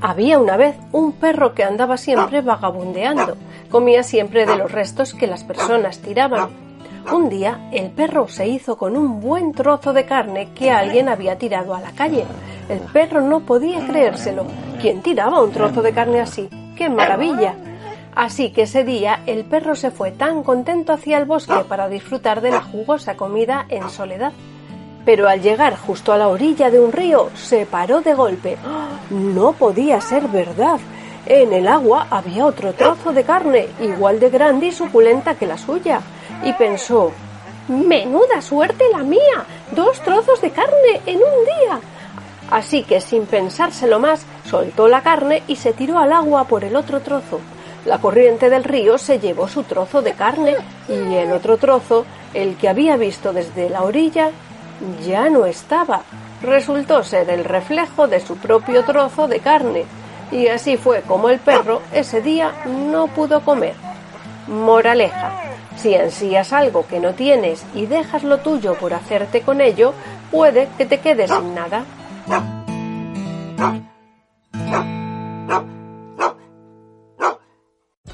Había una vez un perro que andaba siempre vagabundeando. Comía siempre de los restos que las personas tiraban. Un día el perro se hizo con un buen trozo de carne que alguien había tirado a la calle. El perro no podía creérselo. ¿Quién tiraba un trozo de carne así? ¡Qué maravilla! Así que ese día el perro se fue tan contento hacia el bosque para disfrutar de la jugosa comida en soledad pero al llegar justo a la orilla de un río se paró de golpe. No podía ser verdad. En el agua había otro trozo de carne, igual de grande y suculenta que la suya, y pensó Menuda suerte la mía. Dos trozos de carne en un día. Así que sin pensárselo más, soltó la carne y se tiró al agua por el otro trozo. La corriente del río se llevó su trozo de carne y el otro trozo, el que había visto desde la orilla, ya no estaba. Resultó ser el reflejo de su propio trozo de carne, y así fue como el perro ese día no pudo comer. Moraleja. Si ansías algo que no tienes y dejas lo tuyo por hacerte con ello, puede que te quedes sin nada.